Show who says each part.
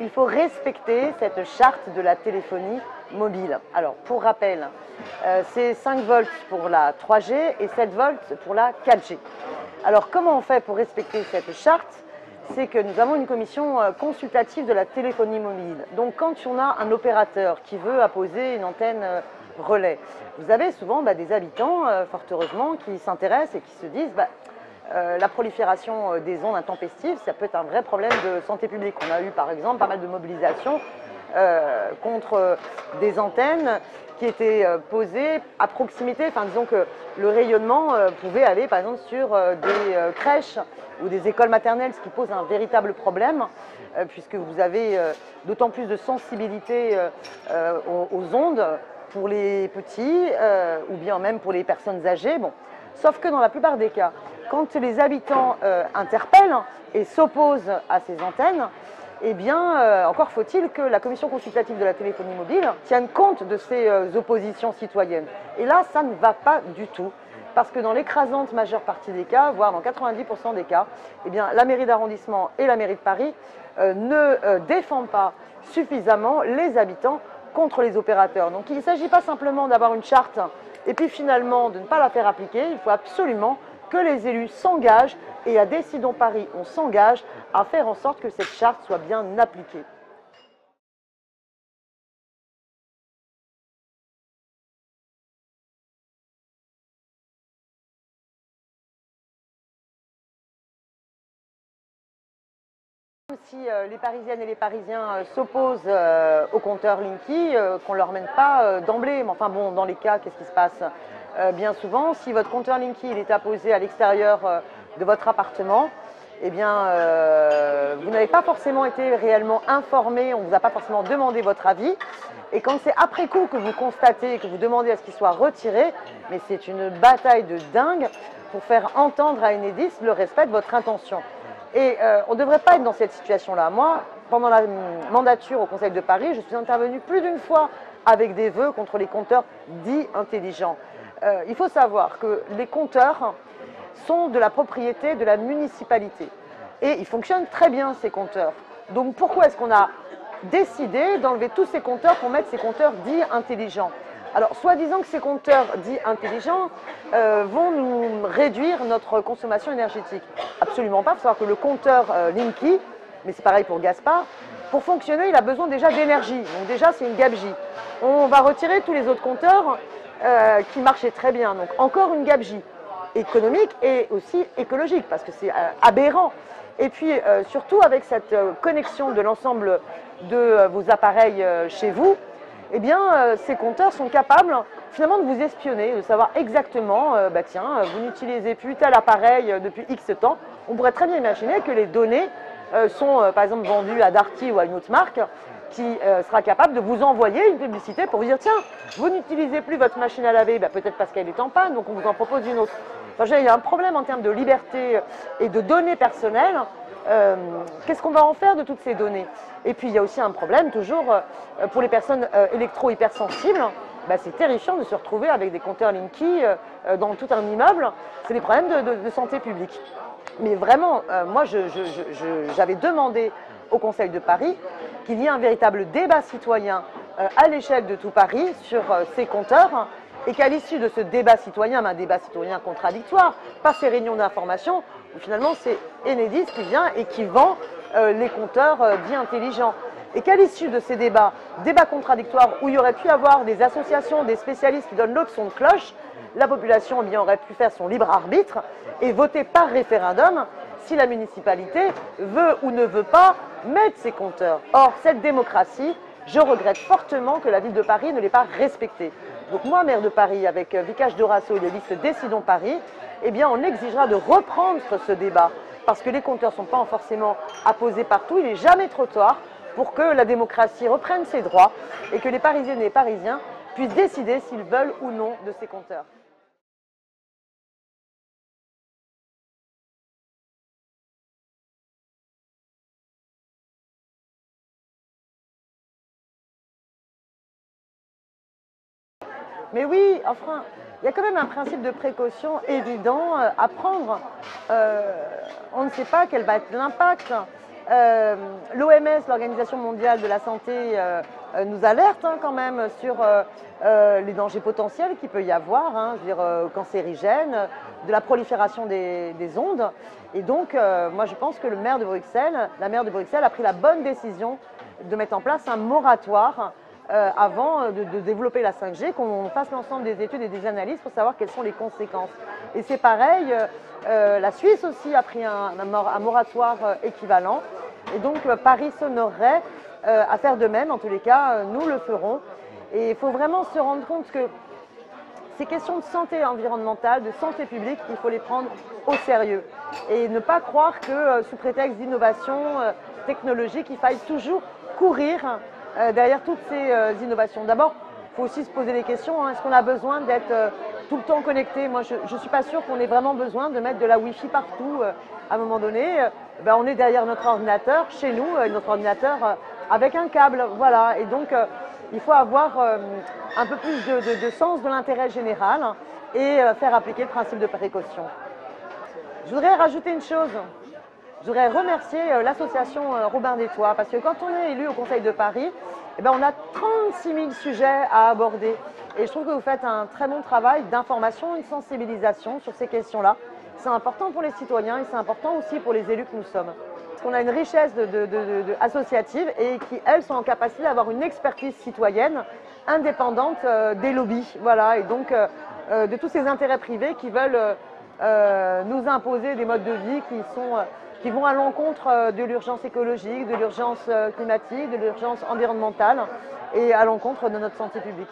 Speaker 1: il faut respecter cette charte de la téléphonie mobile. Alors, pour rappel, euh, c'est 5 volts pour la 3G et 7 volts pour la 4G. Alors, comment on fait pour respecter cette charte? C'est que nous avons une commission euh, consultative de la téléphonie mobile. Donc, quand on a un opérateur qui veut apposer une antenne euh, relais, vous avez souvent bah, des habitants, fort heureusement, qui s'intéressent et qui se disent bah, la prolifération des ondes intempestives, ça peut être un vrai problème de santé publique. On a eu par exemple pas mal de mobilisations euh, contre des antennes qui étaient euh, posées à proximité. Enfin, disons que le rayonnement euh, pouvait aller, par exemple, sur des crèches ou des écoles maternelles, ce qui pose un véritable problème, puisque vous avez d'autant plus de sensibilité aux, ondes pour les petits ou bien même pour les personnes âgées. Bon. Sauf que dans la plupart des cas, quand les habitants interpellent et s'opposent à ces antennes, eh bien, euh, encore faut-il que la commission consultative de la téléphonie mobile tienne compte de ces euh, oppositions citoyennes. Et là, ça ne va pas du tout. Parce que dans l'écrasante majeure partie des cas, voire dans 90% des cas, eh bien, la mairie d'arrondissement et la mairie de Paris euh, ne défendent pas suffisamment les habitants contre les opérateurs. Donc il ne s'agit pas simplement d'avoir une charte et puis finalement de ne pas la faire appliquer, il faut absolument que les élus s'engagent et à Décidons Paris, on s'engage à faire en sorte que cette charte soit bien appliquée. si euh, les Parisiennes et les Parisiens euh, s'opposent euh, au compteur Linky, qu'on ne leur mène pas d'emblée. Mais enfin bon, dans les cas, qu'est-ce qui se passe? Bien souvent, si votre compteur Linky il est apposé à l'extérieur de votre appartement, eh bien, vous n'avez pas forcément été réellement informé, on ne vous a pas forcément demandé votre avis. Et quand c'est après coup que vous constatez, que vous demandez à ce qu'il soit retiré, mais c'est une bataille de dingue pour faire entendre à Enedis le respect de votre intention. Et euh, on ne devrait pas être dans cette situation-là. Moi, pendant la mandature au Conseil de Paris, je suis intervenue plus d'une fois avec des vœux contre les compteurs dits intelligents. Euh, il faut savoir que les compteurs sont de la propriété de la municipalité. Et ils fonctionnent très bien, ces compteurs. Donc pourquoi est-ce qu'on a décidé d'enlever tous ces compteurs pour mettre ces compteurs dits intelligents? Alors, soi-disant que ces compteurs dits intelligents euh, vont nous réduire notre consommation énergétique. Absolument pas. Il faut savoir que le compteur euh, Linky, mais c'est pareil pour Gaspard, pour fonctionner, il a besoin déjà d'énergie. Donc déjà, c'est une gabegie. On va retirer tous les autres compteurs euh, qui marchaient très bien. Donc encore une gabegie économique et aussi écologique, parce que c'est aberrant. Et puis surtout avec cette connexion de l'ensemble de vos appareils chez vous, eh bien, euh, ces compteurs sont capables finalement de vous espionner, de savoir exactement, euh, bah tiens, vous n'utilisez plus tel appareil euh, depuis X temps. On pourrait très bien imaginer que les données sont par exemple vendues à Darty ou à une autre marque qui sera capable de vous envoyer une publicité pour vous dire tiens, vous n'utilisez plus votre machine à laver, bah, peut-être parce qu'elle est en panne, donc on vous en propose une autre. il y a un problème en termes de liberté et de données personnelles euh, qu'est-ce qu'on va en faire de toutes ces données? Et puis il y a aussi un problème toujours euh, pour les personnes euh, électro-hypersensibles. Bah, c'est terrifiant de se retrouver avec des compteurs Linky dans tout un immeuble. C'est des problèmes de, santé publique. Mais vraiment, moi, j'avais demandé au Conseil de Paris qu'il y ait un véritable débat citoyen à l'échelle de tout Paris sur ces compteurs et qu'à l'issue de ce débat citoyen, un débat citoyen contradictoire, par ces réunions d'information, finalement c'est Enedis qui vient et qui vend euh, les compteurs euh, dits intelligents. Et qu'à l'issue de ces débats, débats contradictoires, où il y aurait pu avoir des associations, des spécialistes qui donnent son de cloche, la population eh aurait pu faire son libre arbitre et voter par référendum si la municipalité veut ou ne veut pas mettre ses compteurs. Or, cette démocratie, je regrette fortement que la ville de Paris ne l'ait pas respectée. Donc moi, maire de Paris, avec euh, Vicage Dorasso et les listes Décidons Paris, eh bien, on exigera de reprendre ce débat parce que les compteurs ne sont pas forcément apposés partout. Il n'est jamais trop tard pour que la démocratie reprenne ses droits et que les Parisiennes et les Parisiens puissent décider s'ils veulent ou non de ces compteurs. Mais oui, enfin, il y a quand même un principe de précaution évident euh, à prendre. Euh, on ne sait pas quel va être l'impact. L'OMS, l'Organisation mondiale de la santé, nous alerte hein, quand même sur les dangers potentiels qu'il peut y avoir, hein, je veux dire cancérigènes, de la prolifération des, des ondes. Et donc, moi je pense que le maire de la maire de Bruxelles a pris la bonne décision de mettre en place un moratoire euh, avant euh, de, développer la 5G, qu'on fasse l'ensemble des études et des analyses pour savoir quelles sont les conséquences. Et c'est pareil, euh, la Suisse aussi a pris un, moratoire équivalent. Et donc Paris s'honorerait à faire de même. En tous les cas, nous le ferons. Et il faut vraiment se rendre compte que ces questions de santé environnementale, de santé publique, il faut les prendre au sérieux. Et ne pas croire que sous prétexte d'innovation technologique, il faille toujours courir derrière toutes ces euh, innovations. D'abord, il faut aussi se poser des questions. Hein. Est-ce qu'on a besoin d'être euh, tout le temps connecté? Moi, je ne suis pas sûre qu'on ait vraiment besoin de mettre de la Wi-Fi partout à un moment donné. Ben, on est derrière notre ordinateur, chez nous, notre ordinateur avec un câble. Voilà. Et donc, il faut avoir un peu plus de, sens de l'intérêt général et faire appliquer le principe de précaution. Je voudrais rajouter une chose. Je voudrais remercier euh, l'association euh, Robin des Toits parce que quand on est élu au Conseil de Paris, eh ben, on a 36 000 sujets à aborder. Et je trouve que vous faites un très bon travail d'information et de sensibilisation sur ces questions-là. C'est important pour les citoyens et c'est important aussi pour les élus que nous sommes. Parce qu'on a une richesse associative et qui, elles, sont en capacité d'avoir une expertise citoyenne indépendante euh, des lobbies. Voilà, et donc de tous ces intérêts privés qui veulent nous imposer des modes de vie qui sont qui vont à l'encontre euh, de l'urgence écologique, de l'urgence euh, climatique, de l'urgence environnementale et à l'encontre de notre santé publique.